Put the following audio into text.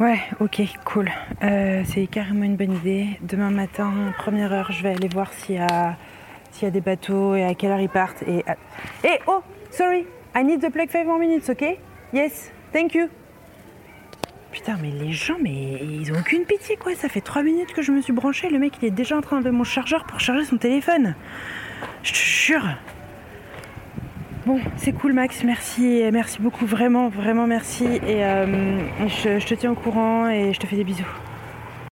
Ouais, ok, cool. Euh, c'est carrément une bonne idée. Demain matin, première heure, je vais aller voir s'il y a, s'il y a des bateaux et à quelle heure ils partent. Et, et oh, sorry, I need the plug five more minutes, ok? Yes, thank you. Putain, mais les gens, mais ils ont aucune pitié, quoi. Ça fait trois minutes que je me suis branché. Le mec, il est déjà en train de mon chargeur pour charger son téléphone. Je te jure. Bon, c'est cool Max, merci, merci beaucoup, vraiment, vraiment merci. Et euh, je, je te tiens au courant et je te fais des bisous.